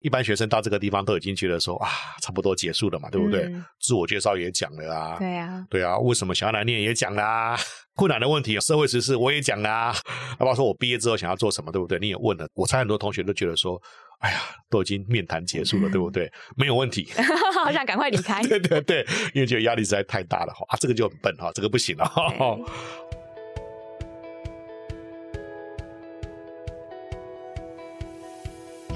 一般学生到这个地方都已经觉得说啊，差不多结束了嘛，对不对？嗯自我介绍也讲了啊，对啊，对啊，为什么想要来念也讲啦、困难的问题、社会时事我也讲啦、包括说我毕业之后想要做什么，对不对？你也问了，我猜很多同学都觉得说，哎呀，都已经面谈结束了，对不对？没有问题。好想赶快离开。对对对，因为觉得压力实在太大了哈啊，这个就很笨哈，这个不行了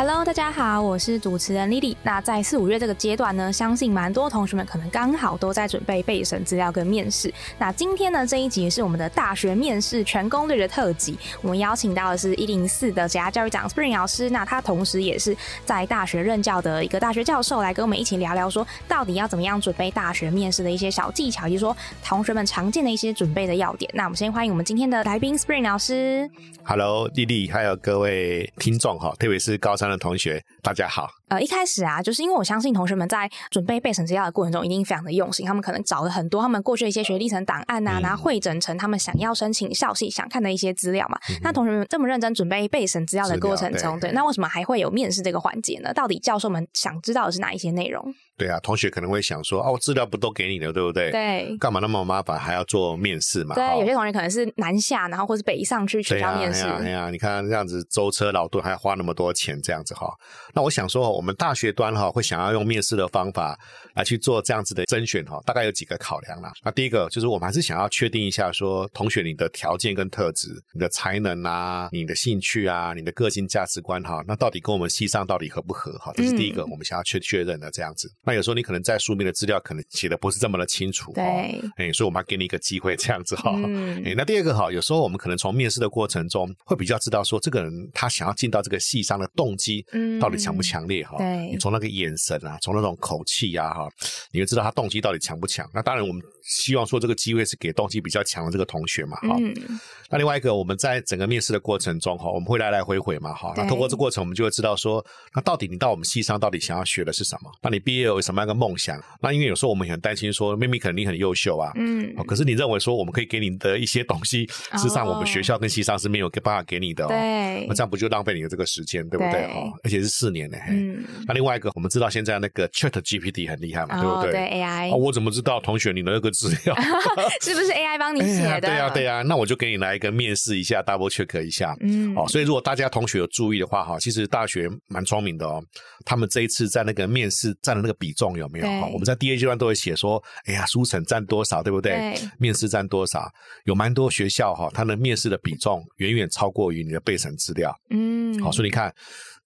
Hello，大家好，我是主持人 Lily。那在四五月这个阶段呢，相信蛮多同学们可能刚好都在准备备审资料跟面试。那今天呢，这一集是我们的大学面试全攻略的特辑，我们邀请到的是一零四的职涯教育长 Spring 老师，那他同时也是在大学任教的一个大学教授，来跟我们一起聊聊说，到底要怎么样准备大学面试的一些小技巧，以及说同学们常见的一些准备的要点。那我们先欢迎我们今天的来宾 Spring 老师。Hello，丽丽，还有各位听众哈，特别是高三的同学，大家好。呃，一开始啊，就是因为我相信同学们在准备备审资料的过程中，一定非常的用心。他们可能找了很多他们过去的一些学历层档案啊，嗯然后汇整成他们想要申请校系想看的一些资料嘛。嗯那同学们这么认真准备备审资料的过程中，对对，那为什么还会有面试这个环节呢？到底教授们想知道的是哪一些内容？对啊，同学可能会想说，哦，资料不都给你了，对不对？对。干嘛那么麻烦，还要做面试嘛？对，哈有些同学可能是南下，然后或是北上去学对啊，校面试。哎呀，哎呀，你看这样子舟车劳顿，还要花那么多钱，这样子哈。那我想说，我们大学端哈会想要用面试的方法来去做这样子的甄选哈，大概有几个考量啦。那第一个就是我们还是想要确定一下说，同学你的条件跟特质、你的才能啊、你的兴趣啊、你的个性价值观哈，那到底跟我们系上到底合不合哈？这是第一个嗯我们想要确确认的这样子。那有时候你可能在书面的资料可能写的不是这么的清楚，对哈哎，所以我们要给你一个机会这样子哈。嗯诶，那第二个哈，有时候我们可能从面试的过程中会比较知道说，这个人他想要进到这个系上的动机嗯到底强不强烈哈。对你从那个眼神啊，从那种口气呀、哈，你就知道他动机到底强不强。那当然，我们希望说这个机会是给动机比较强的这个同学嘛哈。嗯，那另外一个，我们在整个面试的过程中哈，我们会来来回回嘛哈。那通过这过程，我们就会知道说，那到底你到我们系上到底想要学的是什么？那你毕业有什么样的梦想？那因为有时候我们也很担心说，妹妹可能你很优秀啊，嗯哦，可是你认为说我们可以给你的一些东西，事实上我们学校跟系上是没有办法给你的哦。对那这样不就浪费你的这个时间，对不对？对哦，而且是四年呢。嘿嗯，那另外一个，我们知道现在那个 Chat GPT 很厉害嘛，对不对？哦对 AI 哦，我怎么知道同学你的那个资料？是不是 AI 帮你写的？哎对呀、对呀、那我就给你来一个面试一下，double check 一下。嗯，哦，所以如果大家同学有注意的话，哈，其实大学蛮聪明的哦。他们这一次在那个面试占的那个比重有没有？我们在第一阶段都会写说，哎呀，书审占多少，对不对？对面试占多少？有蛮多学校哈，它的面试的比重远远超过于你的备审资料。嗯，好，所以你看。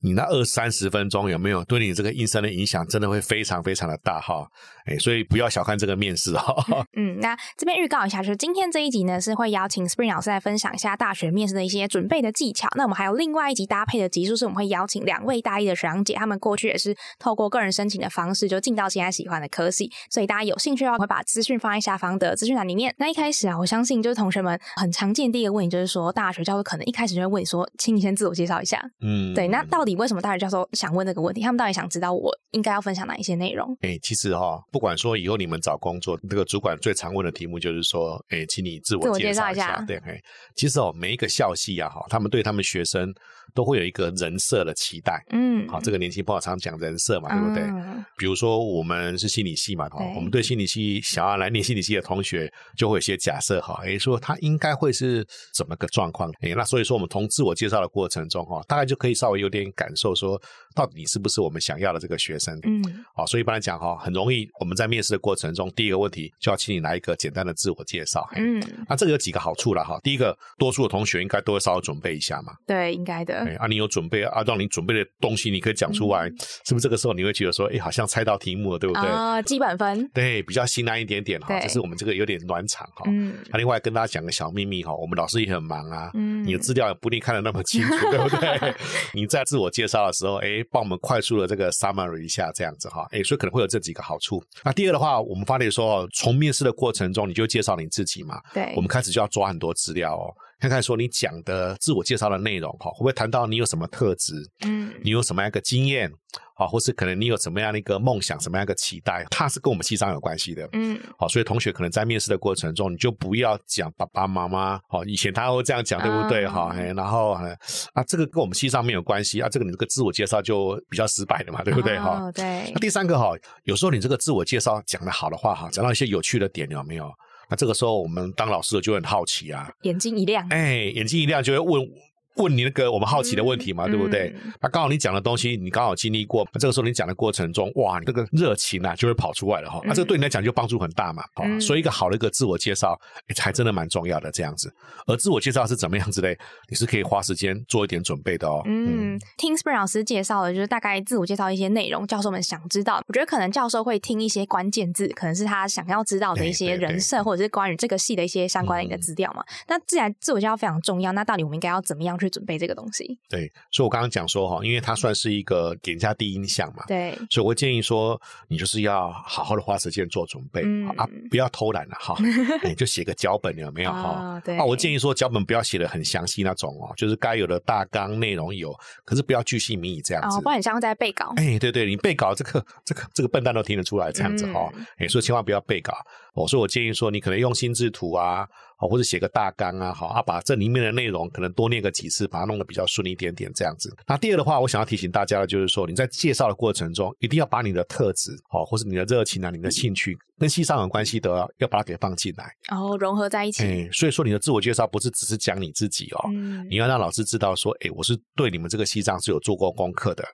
你那二三十分钟有没有对你这个应声的影响，真的会非常非常的大哈，哎，所以不要小看这个面试哈。嗯，那这边预告一下，就是今天这一集呢是会邀请 Spring 老师来分享一下大学面试的一些准备的技巧。那我们还有另外一集搭配的集数，是我们会邀请两位大一的学长姐，他们过去也是透过个人申请的方式就进到现在喜欢的科系，所以大家有兴趣的话，会把资讯放在下方的资讯栏里面。那一开始啊，我相信就是同学们很常见第一个问题就是说，大学教授可能一开始就会问你说，请你先自我介绍一下。嗯，对，那到底为什么大学教授想问这个问题？他们到底想知道我应该要分享哪一些内容？哎、其实哈、不管说以后你们找工作，这个主管最常问的题目就是说，哎、请你自自我我介介绍一下绍一下。对，哎，其实哦，每一个校系啊，哈，他们对他们学生都会有一个人设的期待。嗯，好，这个年轻朋友常讲人设嘛，对不对？嗯比如说我们是心理系嘛，哈，我们对心理系想要来念心理系的同学，就会有些假设哈，诶，说他应该会是怎么个状况？诶，那所以说我们从自我介绍的过程中哈，大概就可以稍微有点感受说，到底是不是我们想要的这个学生？嗯，好，所以一般来讲哈，很容易我们在面试的过程中，第一个问题就要请你来一个简单的自我介绍。嘿嗯，那这个有几个好处了哈。第一个，多数的同学应该都会稍微准备一下嘛。对，应该的。哎，啊，你有准备啊，让你准备的东西你可以讲出来，是不是？这个时候你会觉得说，哎，好像猜到题目了，对不对？啊，基本分。对，比较心安一点点哈。对这是我们这个有点暖场哈。嗯那另外跟大家讲个小秘密哈，我们老师也很忙啊，嗯你的资料也不一定看得那么清楚，对不对？你在自我介绍的时候，哎，帮我们快速的这个 summary 一下，这样子哈，哎，所以可能会有这几个好处。那第二的话，我们发现说，从面试的过程中，你就介绍你自己嘛，对，我们开始就要抓很多资料哦。看看说你讲的自我介绍的内容哈，会不会谈到你有什么特质，嗯你有什么样一个经验啊，或是可能你有什么样的一个梦想，什么样一个期待，它是跟我们系上有关系的。嗯好，所以同学可能在面试的过程中，你就不要讲爸爸妈妈，哦，以前他会这样讲，对不对？啊哈、哎，然后哎啊，这个跟我们系上没有关系啊，这个你这个自我介绍就比较失败的嘛，对不对？哈、哦对那，第三个哈，有时候你这个自我介绍讲的好的话哈，讲到一些有趣的点，有没有？那这个时候我们当老师的就很好奇啊，眼睛一亮，哎，眼睛一亮就会问问你那个我们好奇的问题嘛，对不对？嗯那刚好你讲的东西，你刚好经历过，那这个时候你讲的过程中，哇，你这个热情啊就会跑出来了哈。那、这个对你来讲就帮助很大嘛，哦嗯所以一个好的一个自我介绍，哎还真的蛮重要的这样子。而自我介绍是怎么样子嘞？你是可以花时间做一点准备的哦。嗯，听 Spring 老师介绍的，就是大概自我介绍一些内容，教授们想知道。我觉得可能教授会听一些关键字，可能是他想要知道的一些人设，或者是关于这个系的一些相关的一个嗯资料嘛。那既然自我介绍非常重要，那到底我们应该要怎么样去准备这个东西？对，所以我刚刚讲说哈，因为它算是一个给人家第一印象嘛，对，所以我会建议说，你就是要好好的花时间做准备、嗯啊，不要偷懒了哈，你就写个脚本有没有哈？啊对啊，我建议说脚本不要写的很详细那种哦，就是该有的大纲内容有，可是不要巨细靡遗这样子。哦，不然很像在背稿。哎，对对，你背稿这个这个这个笨蛋都听得出来这样子哈、嗯哎，所以千万不要背稿。我说我建议说，你可能用心智图啊，或者写个大纲啊，好啊，把这里面的内容可能多念个几次，把它弄得比较顺一点点这样子。那第二的话，我想要提醒大家的就是说，你在介绍的过程中，一定要把你的特质，哦，或是你的热情啊、你的兴趣跟西藏有关系的，要把它给放进来。然后融合在一起。哎，所以说你的自我介绍不是只是讲你自己哦，嗯你要让老师知道说，哎，我是对你们这个西藏是有做过功课的，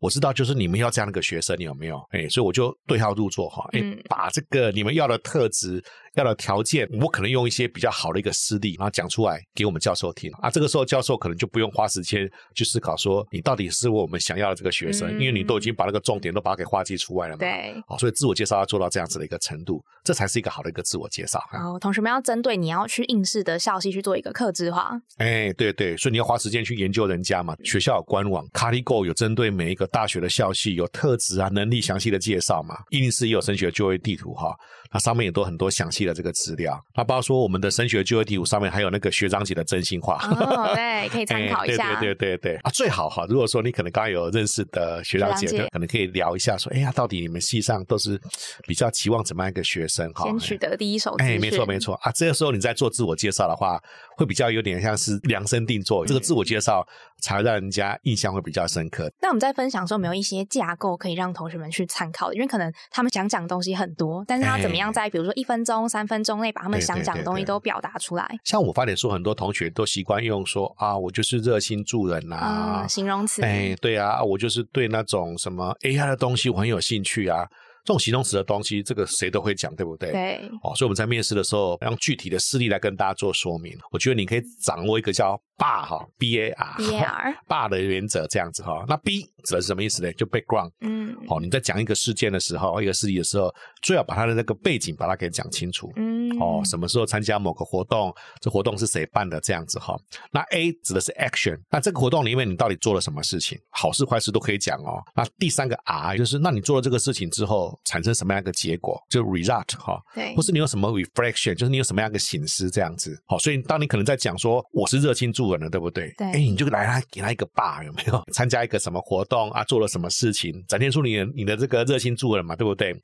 我知道就是你们要这样的一个学生，你有没有？哎，所以我就对号入座哈，哎嗯，把这个你们要的特质、要的条件，我可能用一些比较好的一个实例，然后讲出来给我们教授听啊。这个时候教授可能就不用花时间去思考说你到底是我们想要的这个学生，嗯因为你都已经把那个重点都把它给划记出来了嘛。对。哦，所以自我介绍要做到这样子的一个程度，这才是一个好的一个自我介绍。然后同学们要针对你要去应试的校系去做一个克制化。哎，对对，所以你要花时间去研究人家嘛。学校有官网 c a r i g o 有针对每一个大学的校系有特质啊、能力详细的介绍嘛。一零四也有升学就业地图哈，那上面也都很多详细的这个资料。那包括说我们的升学就业地图上面还有那个学长姐的真心话。哦，对，可以参考一下。哎、对对对对对啊，最好哈。如果说你可能刚刚有认识的学长姐，学长姐可能可以聊一下说，哎呀，到底你们系上都是比较期望怎么样一个学生哈？先取得第一手资哎，没错没错啊，这个时候你在做自我介绍的话，会比较有点像是量身定做，这个自我介绍才让人家印象会比较深刻。那我们在分享的时候，没有一些架构可以让同学们去参考的？因为可能他们想讲的东西很多，但是他怎么样在比如说一分钟、三分钟内把他们想讲的东西都表达出来？像我发点说，很多同学都习惯用说啊，我就是热心助人呐、啊，形容词。哎，对啊，我就是对那种什么 AI 的东西我很有兴趣啊。这种形容词的东西，这个谁都会讲，对不对？对，哦，所以我们在面试的时候，用具体的事例来跟大家做说明。我觉得你可以掌握一个叫 BAR 哈，B A R B A R，BAR 的原则这样子哈。那 B 指的是什么意思呢？就 background。嗯哦，你在讲一个事件的时候，一个事情的时候，最好把它的那个背景把它给讲清楚。嗯，哦，什么时候参加某个活动？这活动是谁办的？这样子哈。那 A 指的是 action，那这个活动里面你到底做了什么事情？好事坏事都可以讲哦。那第三个 R 就是，那你做了这个事情之后产生什么样一个结果？就 result 哈。对或，是你有什么 reflection，就是你有什么样一个醒思这样子。好，所以当你可能在讲说我是热心助人了，对不对？对哎，你就来他给他一个 bar 有没有？参加一个什么活动啊？做了什么事情？展现出你的你的这个热心助人嘛，对不对？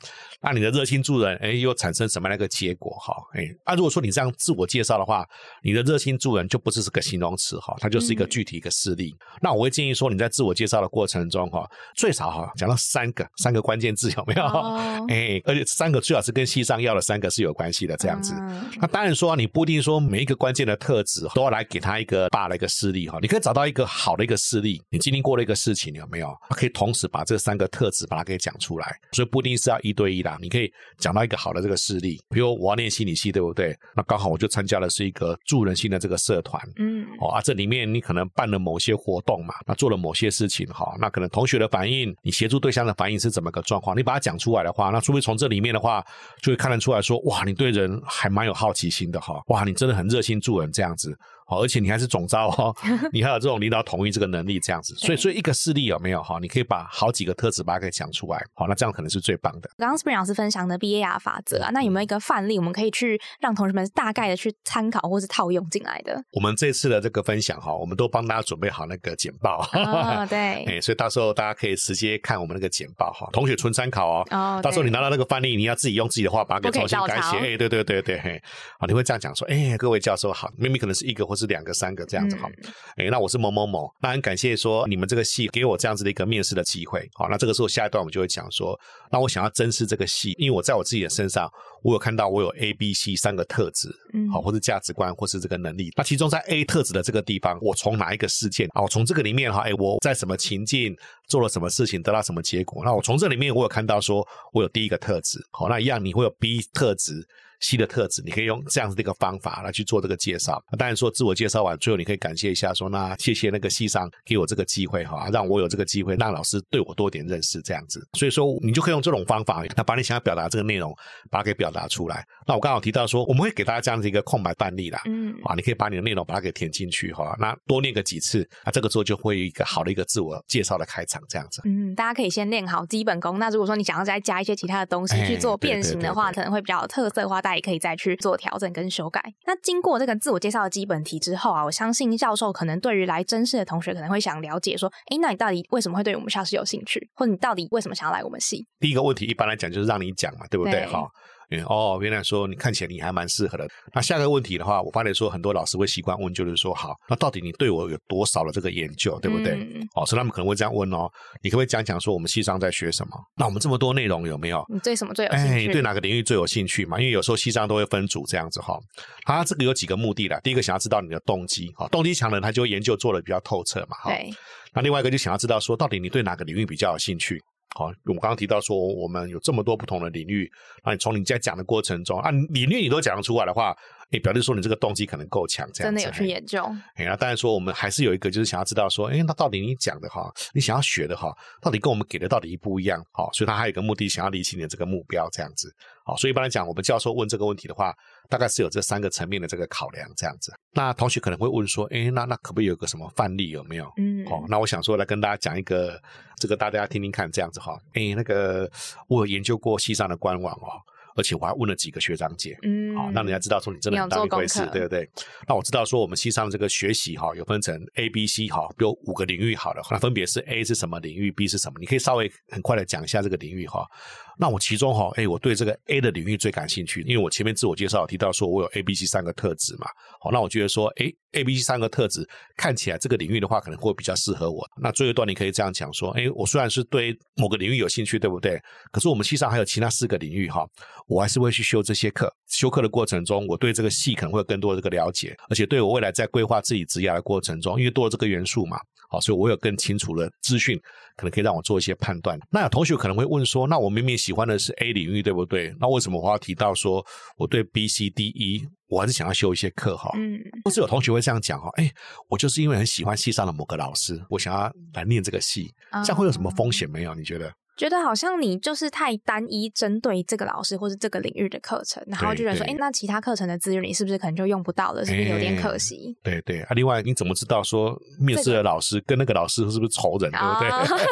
那你的热心助人，哎，又产生什么样的一个结果？哈，哎，啊，如果说你这样自我介绍的话，你的热心助人就不是是个形容词哈，它就是一个嗯具体一个事例。那我会建议说你在自我介绍的过程中哈，最少哈讲到三个三个关键字有没有？哦 哎，而且三个最好是跟西上要的三个是有关系的，这样子。嗯那当然说，你不一定说每一个关键的特质都要来给他一个大的一个事例哈，你可以找到一个好的一个事例，你经历过的一个事情有没有？可以同时把这三个特质把它给讲出来，所以不一定是要一对一啦，你可以讲到一个好的这个事例，比如我要念心理系，对不对？那刚好我就参加的是一个助人心的这个社团，嗯哦啊，这里面你可能办了某些活动嘛，那做了某些事情哈，那可能同学的反应，你协助对象的反应是怎么个状况？你把它讲出来的话，那除非从这里面的话，就会看得出来说，哇，你对人还蛮有好奇心的哈，哇，你真的很热心助人这样子。好，而且你还是总招哦，你还有这种领导统一这个能力，这样子，所以所以一个事例有没有哈？你可以把好几个特质把它给讲出来，好，那这样可能是最棒的。刚刚 Spring 老师分享的 BAR 法则啊，那有没有一个范例，我们可以去让同学们大概的去参考或是套用进来的？我们这次的这个分享哈，我们都帮大家准备好那个简报，哦，对，哎，所以到时候大家可以直接看我们那个简报哈，同学纯参考哦。哦，到时候你拿到那个范例，你要自己用自己的话把它给重新改写。哎，对对对对，嘿，啊，你会这样讲说，哎，各位教授好，明明可能是一个或是两个、三个这样子哈。哎，那我是某某某，那很感谢说你们这个系给我这样子的一个面试的机会。好，那这个时候下一段我们就会讲说，那我想要珍视这个系，因为我在我自己的身上，我有看到我有 A、B、C 三个特质，嗯，好，或是价值观，或是这个能力。那其中在 A 特质的这个地方，我从哪一个事件啊？我从这个里面哈，哎，我在什么情境做了什么事情，得到什么结果？那我从这里面我有看到说我有第一个特质，好，那一样你会有 B 特质。C 的特质，你可以用这样子的一个方法来去做这个介绍。当然说自我介绍完，最后你可以感谢一下，说那谢谢那个系上给我这个机会哈，让我有这个机会，让老师对我多点认识这样子。所以说你就可以用这种方法，那把你想要表达这个内容，把它给表达出来。那我刚好提到说，我们会给大家这样子一个空白范例啦，嗯，啊，你可以把你的内容把它给填进去哈。那多念个几次，啊，这个时候就会有一个好的一个自我介绍的开场这样子。嗯，大家可以先练好基本功。那如果说你想要再加一些其他的东西去做变形的话，可能会比较有特色的话，大家也可以再去。做调整跟修改。那经过这个自我介绍的基本题之后啊，我相信教授可能对于来真试的同学可能会想了解说，哎，那你到底为什么会对我们校是有兴趣，或者你到底为什么想要来我们系？第一个问题一般来讲就是让你讲嘛，对不对？哈。哦，原来说你看起来你还蛮适合的。那下个问题的话，我发现说很多老师会习惯问，就是说，好，那到底你对我有多少的这个研究，对不对？哦，所以他们可能会这样问哦，你可不可以讲讲说我们西商在学什么？那我们这么多内容有没有？你对什么最有兴趣？你对哪个领域最有兴趣嘛？因为有时候西商都会分组这样子哈。他这个有几个目的的，第一个想要知道你的动机，哈，动机强的人他就研究做的比较透彻嘛，哈。那另外一个就想要知道说，到底你对哪个领域比较有兴趣？好，我们刚刚提到说，我们有这么多不同的领域，那你从你在讲的过程中啊，领域你都讲得出来的话。你表示说你这个动机可能够强，这样真的有去研究。哎，那当然说我们还是有一个，就是想要知道说，哎，那到底你讲的哈，你想要学的哈，到底跟我们给的到底一不一样？好，所以他还有一个目的，想要理清你的这个目标，这样子。好，所以一般来讲，我们教授问这个问题的话，大概是有这三个层面的这个考量，这样子。那同学可能会问说，哎，那那可不可以有个什么范例有没有？嗯，好，那我想说来跟大家讲一个，这个大家听听看，这样子哈。哎，那个我有研究过西藏的官网哦。而且我还问了几个学长姐，嗯，好，让人家知道说你真的很当一回事，对不对？那我知道说我们西上这个学习哈，有分成 A、B、C 哈，比如五个领域好了，那分别是 A 是什么领域，B 是什么？你可以稍微很快的讲一下这个领域哈。那我其中哈，哎，我对这个 A 的领域最感兴趣，因为我前面自我介绍提到说我有 A、B、C 三个特质嘛，好，那我觉得说，哎，A、B、C 三个特质看起来这个领域的话，可能会比较适合我。那最后一段你可以这样讲说，哎，我虽然是对某个领域有兴趣，对不对？可是我们系上还有其他四个领域哈，我还是会去修这些课。修课的过程中，我对这个系可能会有更多的这个了解，而且对我未来在规划自己职业的过程中，因为多了这个元素嘛。好，所以我有更清楚的资讯，可能可以让我做一些判断。那有同学可能会问说，那我明明喜欢的是 A 领域，对不对？那为什么我要提到说我对 B、C、D、E，我还是想要修一些课哈？嗯，或是有同学会这样讲哈，哎，我就是因为很喜欢系上的某个老师，我想要来念这个系，这样会有什么风险没有？你觉得？觉得好像你就是太单一针对这个老师或是这个领域的课程，然后就觉得说，哎，那其他课程的资源你是不是可能就用不到了？是不是有点可惜？对对啊，另外你怎么知道说面试的老师跟那个老师是不是仇人，对不对？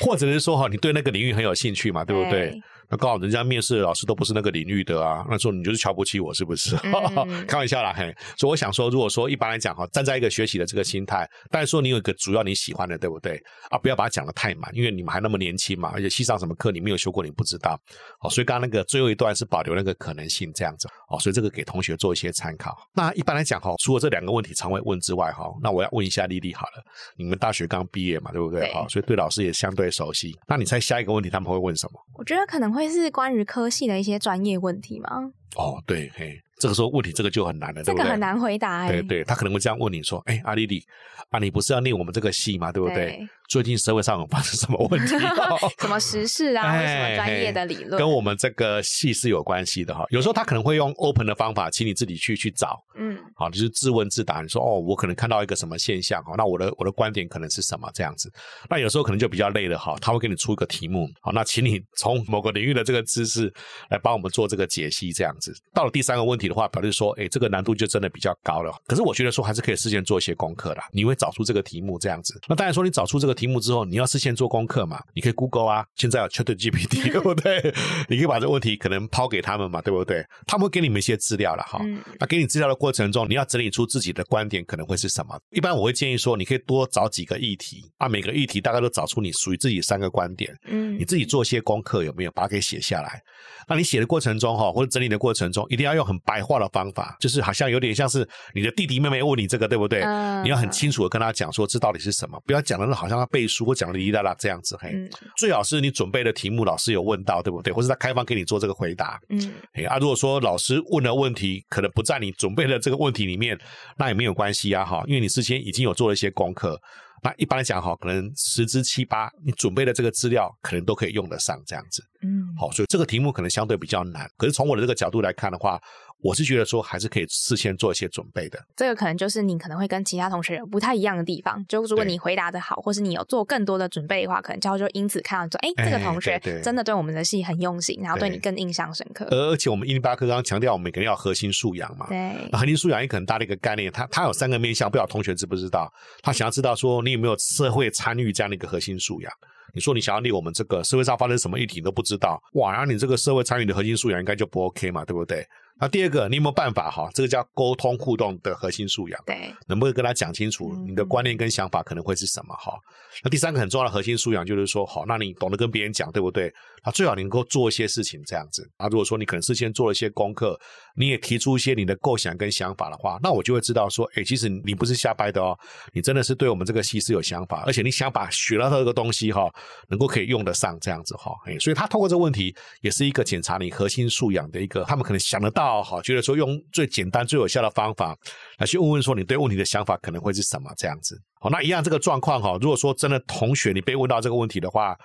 或者是说哈，你对那个领域很有兴趣嘛，对不对？那刚好人家面试的老师都不是那个领域的啊，那说你就是瞧不起我是不是？开玩笑啦，嘿。所以我想说，如果说一般来讲哈，站在一个学习的这个心态，但是说你有一个主要你喜欢的，对不对？啊，不要把它讲的太满，因为你们还那么年轻嘛，而且系上什么课你没有修过，你不知道。哦，所以刚刚那个最后一段是保留那个可能性这样子。哦，所以这个给同学做一些参考。那一般来讲哈，除了这两个问题常会问之外哈，那我要问一下丽丽好了，你们大学刚毕业嘛，对不对？好，所以对老师也相对熟悉。那你猜下一个问题他们会问什么？我觉得可能会是关于科系的一些专业问题吗？哦，对，嘿，这个时候问题这个就很难了，这个很难回答。对对，他可能会这样问你说：“哎，阿丽丽，啊，你不是要念我们这个系吗，对不对？最近社会上发生什么问题？什么时事啊？什么专业的理论？跟我们这个系是有关系的哈。有时候他可能会用 open 的方法，请你自己去去找。嗯，好，就是自问自答。你说哦，我可能看到一个什么现象哈，那我的我的观点可能是什么这样子？那有时候可能就比较累了哈，他会给你出一个题目，好，那请你从某个领域的这个知识来帮我们做这个解析这样子。到了第三个问题的。话，表示说，哎，这个难度就真的比较高了。可是我觉得说还是可以事先做一些功课的。你会找出这个题目这样子。那当然说你找出这个题目之后，你要事先做功课嘛。你可以 Google 啊，现在有 Chat GPT 对不对？你可以把这个问题可能抛给他们嘛，对不对？他们会给你们一些资料了哈。那给你资料的过程中，你要整理出自己的观点可能会是什么？一般我会建议说，你可以多找几个议题啊，每个议题大概都找出你属于自己三个观点。嗯，你自己做些功课有没有把它给写下来？那你写的过程中哈，或者整理的过程中，一定要用很白话的方法，就是好像有点像是你的弟弟妹妹问你这个，对不对？你要很清楚的跟他讲说这到底是什么，不要讲的好像要背书或讲的哩啦啦这样子。嘿，最好是你准备的题目老师有问到，对不对？或是他开放给你做这个回答。嗯，啊，如果说老师问的问题可能不在你准备的这个问题里面，那也没有关系啊，哈，因为你之前已经有做了一些功课。那一般来讲哈，可能十之七八，你准备的这个资料可能都可以用得上这样子。嗯，好，所以这个题目可能相对比较难。可是从我的这个角度来看的话。我是觉得说还是可以事先做一些准备的。这个可能就是你可能会跟其他同学有不太一样的地方。就如果你回答的好，或是你有做更多的准备的话，可能教授就因此看到说，哎，这个同学真的对我们的戏很用心，然后对你更印象深刻。而且我们一零八课刚刚强调，我们每个人要核心素养嘛。对。核心素养也可能搭了一个概念，它它有三个面向，不知道同学知不知道？他想要知道说，你有没有社会参与这样的一个核心素养？你说你想要立我们这个社会上发生什么议题你都不知道，哇，然后你这个社会参与的核心素养应该就不 OK 嘛，对不对？那第二个，你有没有办法哈？这个叫沟通互动的核心素养，对，能不能跟他讲清楚你的观念跟想法可能会是什么哈？那第三个很重要的核心素养就是说，好，那你懂得跟别人讲，对不对？啊，最好你能够做一些事情这样子啊。如果说你可能事先做了一些功课，你也提出一些你的构想跟想法的话，那我就会知道说，哎，其实你不是瞎掰的哦，你真的是对我们这个戏是有想法，而且你想把学到的这个东西哈，能够可以用得上这样子哈。哎，所以他透过这个问题，也是一个检查你核心素养的一个，他们可能想得到哈，觉得说用。最简单、最有效的方法来去问问说你对问题的想法可能会是什么这样子。好，那一样这个状况哈，如果说真的同学你被问到这个问题的话，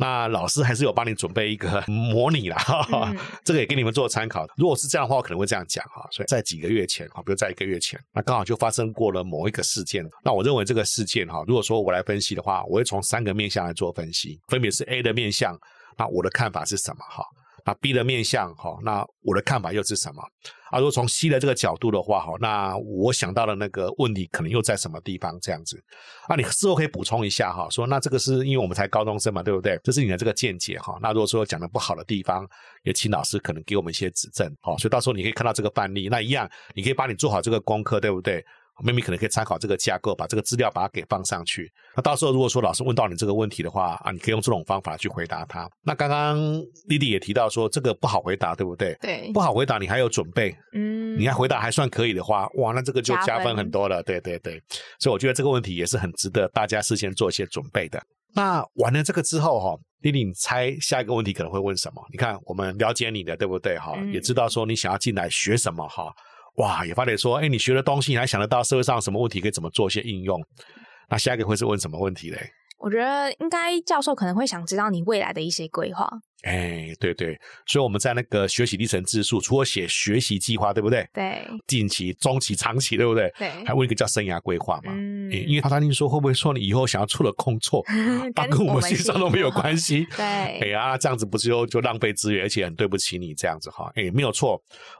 那老师还是有帮你准备一个模拟啦，这个也给你们做参考。如果是这样的话，我可能会这样讲哈。所以在几个月前哈，比如在一个月前，那刚好就发生过了某一个事件。那我认为这个事件哈，如果说我来分析的话，我会从三个面向来做分析，分别是 A 的面向，那我的看法是什么哈？那 B 的面向哈，那我的看法又是什么？啊，如果从 C 的这个角度的话哈，那我想到的那个问题可能又在什么地方？这样子，啊，你事后可以补充一下哈，说那这个是因为我们才高中生嘛，对不对？这是你的这个见解哈。那如果说讲的不好的地方，也请老师可能给我们一些指正，好，所以到时候你可以看到这个范例，那一样你可以把你做好这个功课，对不对？妹妹可能可以参考这个架构，把这个资料把它给放上去。那到时候如果说老师问到你这个问题的话啊，你可以用这种方法去回答他。那刚刚丽丽也提到说这个不好回答，对不对？对，不好回答，你还有准备，嗯，你还回答还算可以的话，哇，那这个就加分很多了。对对对，所以我觉得这个问题也是很值得大家事先做一些准备的。那完了这个之后哈，丽丽，你猜下一个问题可能会问什么？你看我们了解你的，对不对？哈，也知道说你想要进来学什么哈。哇，也发觉说，哎，你学的东西，你还想得到社会上什么问题可以怎么做一些应用？那下一个会是问什么问题嘞？我觉得应该教授可能会想知道你未来的一些规划。哎，对对，所以我们在那个学习历程自述，除了写学习计划，对不对？对，近期、中期、长期，对不对？对，还问一个叫生涯规划嘛？嗯，因为他担心说会不会说你以后想要出了工作，跟我们线上都没有关系。对，哎呀，这样子不是就就浪费资源，而且很对不起你这样子哈。哎，没有错，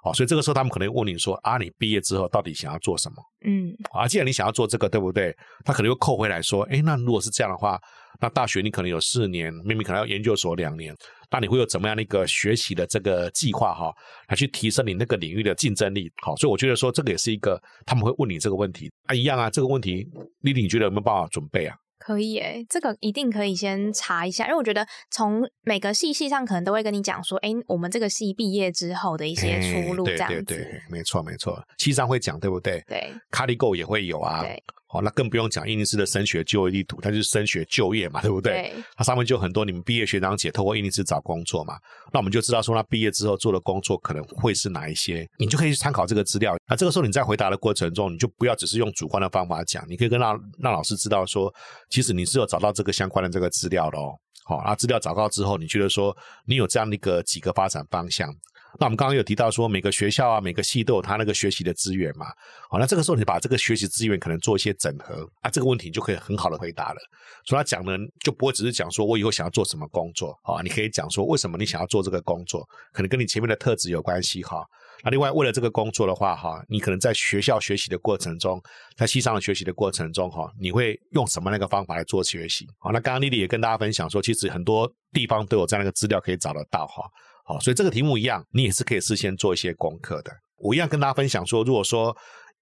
哦，所以这个时候他们可能问你说啊，你毕业之后到底想要做什么？嗯，啊，既然你想要做这个，对不对？他可能又扣回来说，哎，那如果是这样的话，那大学你可能有四年，明明可能要研究所两年。那你会有怎么样的一个学习的这个计划哈，来去提升你那个领域的竞争力？好，所以我觉得说这个也是一个他们会问你这个问题啊，一样啊，这个问题丽丽你觉得有没有办法准备啊？可以诶，这个一定可以先查一下，因为我觉得从每个系系上可能都会跟你讲说，哎，我们这个系毕业之后的一些出路这样子。对对对，没错没错，系上会讲对不对？对，卡利购也会有啊。对。哦，那更不用讲，印尼斯的升学就业地图，它就是升学就业嘛，对不对？对。它上面就很多你们毕业学长姐透过印尼斯找工作嘛，那我们就知道说，他毕业之后做的工作可能会是哪一些，你就可以去参考这个资料。那这个时候你在回答的过程中，你就不要只是用主观的方法讲，你可以跟让让老师知道说，其实你是有找到这个相关的这个资料的哦。好，那资料找到之后，你觉得说你有这样的一个几个发展方向。那我们刚刚有提到说，每个学校啊，每个系都有他那个学习的资源嘛。好，那这个时候你把这个学习资源可能做一些整合啊，这个问题你就可以很好的回答了。所以他讲呢，就不会只是讲说我以后想要做什么工作啊，你可以讲说为什么你想要做这个工作，可能跟你前面的特质有关系哈。那另外为了这个工作的话，哈，你可能在学校学习的过程中，在系上的学习的过程中，哈，你会用什么那个方法来做学习？好，那刚刚丽丽也跟大家分享说，其实很多地方都有这样的资料可以找得到，哈，好，所以这个题目一样，你也是可以事先做一些功课的。我一样跟大家分享说，如果说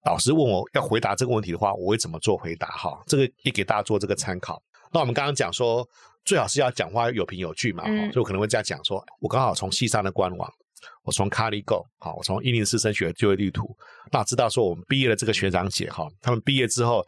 老师问我要回答这个问题的话，我会怎么做回答？哈，这个也给大家做这个参考。那我们刚刚讲说，最好是要讲话有凭有据嘛，哈，所以我可能会这样讲说，我刚好从西山的官网。我从 ColleGo 好，我从一零四升学就业地图，那知道说我们毕业的这个学长姐哈，他们毕业之后，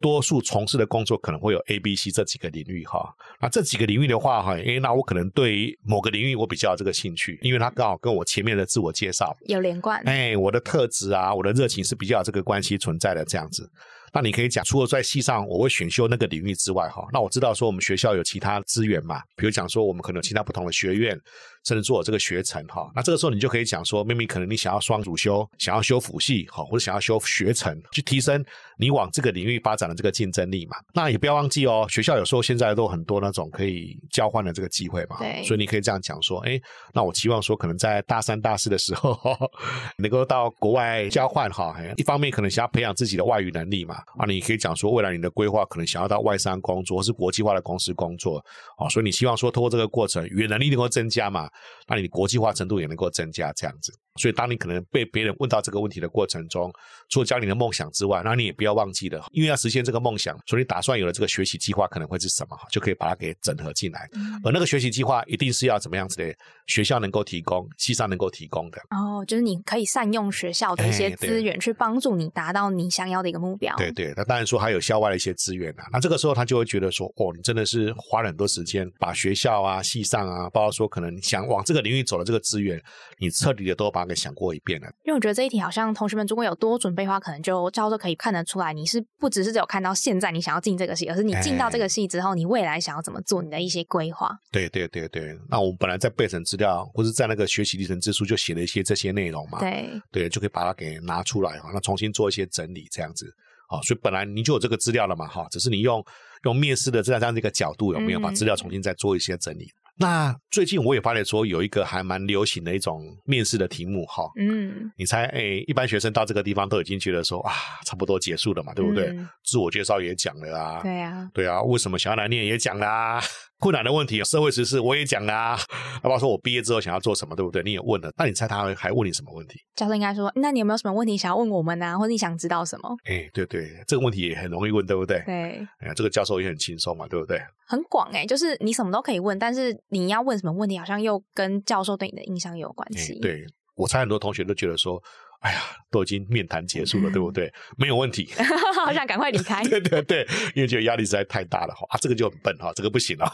多数从事的工作可能会有 A、B、C 这几个领域哈。那这几个领域的话哈，诶，那我可能对某个领域我比较这个兴趣，因为它刚好跟我前面的自我介绍有连贯。哎，我的特质啊，我的热情是比较这个关系存在的这样子。那你可以讲，除了在系上我会选修那个领域之外哈，那我知道说我们学校有其他资源嘛，比如讲说我们可能有其他不同的学院。甚至做这个学程哈，那这个时候你就可以讲说，妹妹可能你想要双主修，想要修辅系哈，或者想要修学程，去提升你往这个领域发展的这个竞争力嘛。那也不要忘记哦，学校有时候现在都很多那种可以交换的这个机会嘛。对。所以你可以这样讲说，哎，那我期望说，可能在大三、大四的时候，能够到国外交换哈。一方面可能想要培养自己的外语能力嘛。啊，你可以讲说，未来你的规划可能想要到外商工作，或是国际化的公司工作。啊，所以你希望说，通过这个过程，语言能力能够增加嘛。那你国际化程度也能够增加，这样子。所以，当你可能被别人问到这个问题的过程中，除了教你的梦想之外，那你也不要忘记了，因为要实现这个梦想，所以你打算有了这个学习计划可能会是什么，就可以把它给整合进来。而那个学习计划一定是要怎么样子的？学校能够提供，系上能够提供的。哦，就是你可以善用学校的一些资源，去帮助你达到你想要的一个目标。对对，那当然说还有校外的一些资源啊。那这个时候他就会觉得说，哦，你真的是花了很多时间，把学校啊、系上啊，包括说可能想往这个领域走的这个资源，你彻底的都把它给想过一遍了。因为我觉得这一题好像同学们如果有多准备的话，可能就教授可以看得出来，你是不只是只有看到现在你想要进这个系，而是你进到这个系之后，你未来想要怎么做，你的一些规划。对对对对，那我们本来在备审资料或是在那个学习历程之书就写了一些这些内容嘛，对对，就可以把它给拿出来哈，那重新做一些整理这样子啊，所以本来你就有这个资料了嘛哈，只是你用用面试的这样这样一个角度有没有把资料重新再做一些整理。那最近我也发现说有一个还蛮流行的一种面试的题目哈，嗯，你猜哎，一般学生到这个地方都已经觉得说啊，差不多结束了嘛，对不对？自我介绍也讲了啊，对啊，对啊，为什么想要来念也讲啦。困难的问题，社会实事我也讲啦。包括说我毕业之后想要做什么，对不对？你也问了，那你猜他还问你什么问题？教授应该说，那你有没有什么问题想要问我们呢？或者你想知道什么？哎，对对，这个问题也很容易问，对不对？对，哎呀，这个教授也很轻松嘛，对不对？很广哎，就是你什么都可以问，但是你要问什么问题，好像又跟教授对你的印象有关系。对我猜很多同学都觉得说。哎呀，都已经面谈结束了，对不对？没有问题，好想赶快离开。对对对，因为觉得压力实在太大了哈啊，这个就很笨哈，这个不行了。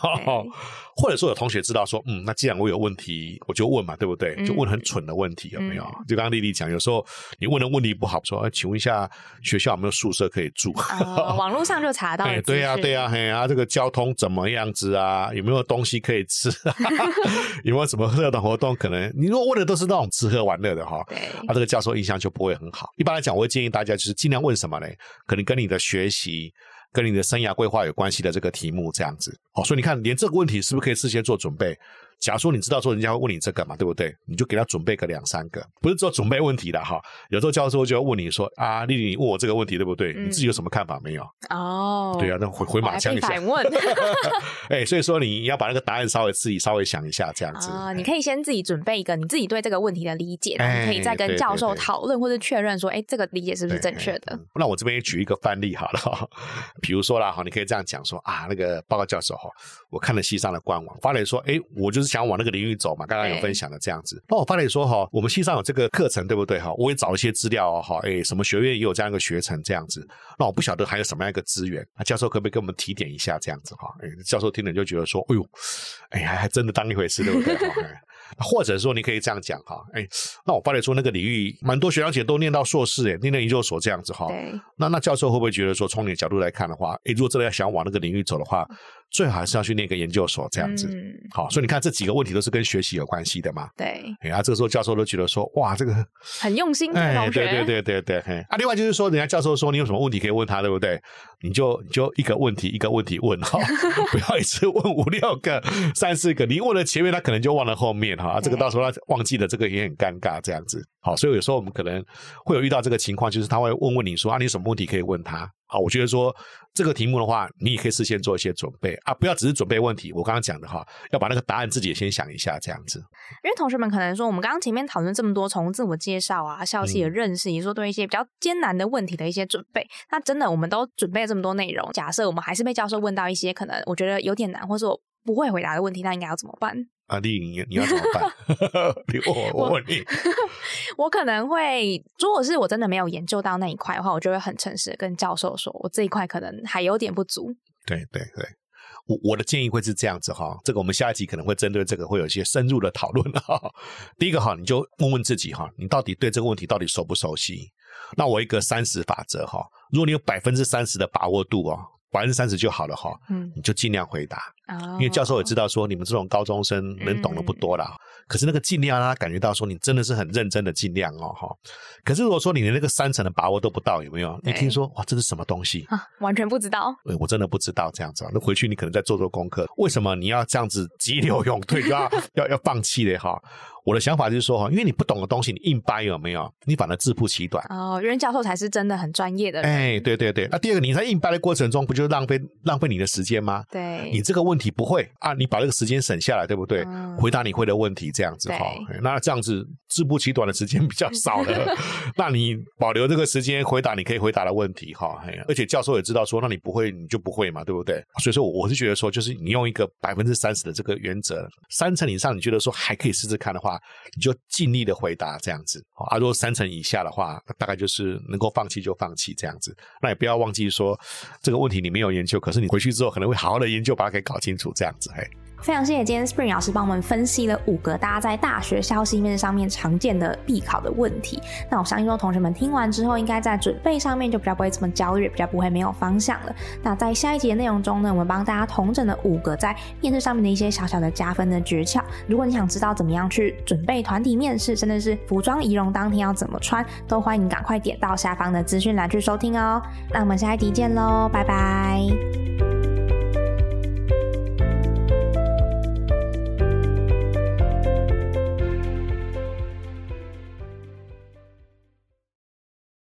或者说有同学知道说，嗯，那既然我有问题，我就问嘛，对不对？就问很蠢的问题有没有？就刚刚丽丽讲，有时候你问的问题不好，说，请问一下学校有没有宿舍可以住？网络上就查到。哎，对呀对呀，嘿啊，这个交通怎么样子啊？有没有东西可以吃？有没有什么热的活动？可能你如果问的都是那种吃喝玩乐的哈，对，啊，这个教授。印象就不会很好。一般来讲，我会建议大家就是尽量问什么呢？可能跟你的学习、跟你的生涯规划有关系的这个题目，这样子。哦，所以你看，连这个问题是不是可以事先做准备？假如说你知道说人家会问你这个嘛，对不对？你就给他准备个两三个，不是说准备问题的哈。有时候教授就要问你说啊，丽丽，你问我这个问题对不对？你自己有什么看法没有？哦，对啊，那回回马枪一下。反问。哎，所以说你要把那个答案稍微自己稍微想一下，这样子啊，你可以先自己准备一个你自己对这个问题的理解，然后你可以再跟教授讨论或者确认说，哎，这个理解是不是正确的？那我这边也举一个范例好了，比如说啦哈，你可以这样讲说啊，那个报告教授哈，我看了西上的官网，发来说，哎，我就是想往那个领域走。嘛，刚刚有分享的这样子，那我发现说哈，我们系上有这个课程，对不对哈？我也找一些资料哈，哎，什么学院也有这样一个学程这样子，那我不晓得还有什么样一个资源，那教授可不可以给我们提点一下这样子哈？哎，教授听了就觉得说，哎呦，哎，还还真的当一回事，对不对？或者说你可以这样讲哈，哎，那我发觉说那个领域蛮多学长姐都念到硕士，哎，念到研究所这样子哈，那那教授会不会觉得说，从你的角度来看的话，哎，如果真的要想往那个领域走的话？最好还是要去念个研究所这样子，嗯好，所以你看这几个问题都是跟学习有关系的嘛。对，哎呀，这个时候教授都觉得说，哇，这个很用心，哎，对对对对对，哎，啊，另外就是说，人家教授说你有什么问题可以问他，对不对？你就你就一个问题一个问题问哈，不要一次问五六个、三四个，你问了前面，他可能就忘了后面。面哈，这个到时候他忘记了，这个也很尴尬这样子。好，所以有时候我们可能会有遇到这个情况，就是他会问问你说啊，你有什么问题可以问他？好，我觉得说这个题目的话，你也可以事先做一些准备啊，不要只是准备问题。我刚刚讲的哈，要把那个答案自己也先想一下，这样子。因为同学们可能说，我们刚刚前面讨论这么多，从自我介绍啊、校系的认识，也说对一些比较艰难的问题的一些准备。那真的，我们都准备了这么多内容，假设我们还是被教授问到一些可能我觉得有点难，或者我不会回答的问题，那应该要怎么办？啊，丽颖，你要怎么办？我，我问你。我可能会，如果是我真的没有研究到那一块的话，我就会很诚实的跟教授说，我这一块可能还有点不足。对对对，我我的建议会是这样子哈，这个我们下一集可能会针对这个会有一些深入的讨论哈。第一个哈，你就问问自己哈，你到底对这个问题到底熟不熟悉？那我一个三十法则哈，如果你有百分之三十的把握度哦。百分之三十就好了哈，嗯，你就尽量回答，因为教授也知道说你们这种高中生能懂的不多了，可是那个尽量让他感觉到说你真的是很认真的尽量哦哈。可是如果说你连那个三层的把握都不到，有没有？你听说哇，这是什么东西啊？完全不知道。对，我真的不知道这样子。那回去你可能再做做功课。为什么你要这样子急流勇退，就要要要放弃嘞哈？我的想法就是说哈，因为你不懂的东西，你硬掰有没有？你反而自曝其短哦。袁教授才是真的很专业的。哎，对对对。那第二个，你在硬掰的过程中，不就是浪费浪费你的时间吗？对。你这个问题不会啊，你把这个时间省下来，对不对？回答你会的问题，这样子哈。那这样子自不其短的时间比较少了，那你保留这个时间回答你可以回答的问题哈。而且教授也知道说，那你不会你就不会嘛，对不对？所以说，我是觉得说，就是你用一个百分之三十的这个原则，三成以上你觉得说还可以试试看的话，你就。尽力的回答这样子，啊，如果三成以下的话，大概就是能够放弃就放弃这样子。那也不要忘记说，这个问题你没有研究，可是你回去之后可能会好好的研究，把它给搞清清楚这样子，嘿。非常谢谢今天 Spring 老师帮我们分析了五个大家在大学消息面上面常见的必考的问题。那我相信说同学们听完之后，应该在准备上面就比较不会这么焦虑，比较不会没有方向了。那在下一节内容中呢，我们帮大家统整了五个在面试上面的一些小小的加分的诀窍。如果你想知道怎么样去准备团体面试，甚至是服装仪容当天要怎么穿，都欢迎赶快点到下方的资讯栏去收听哦。那我们下一集见喽，拜拜。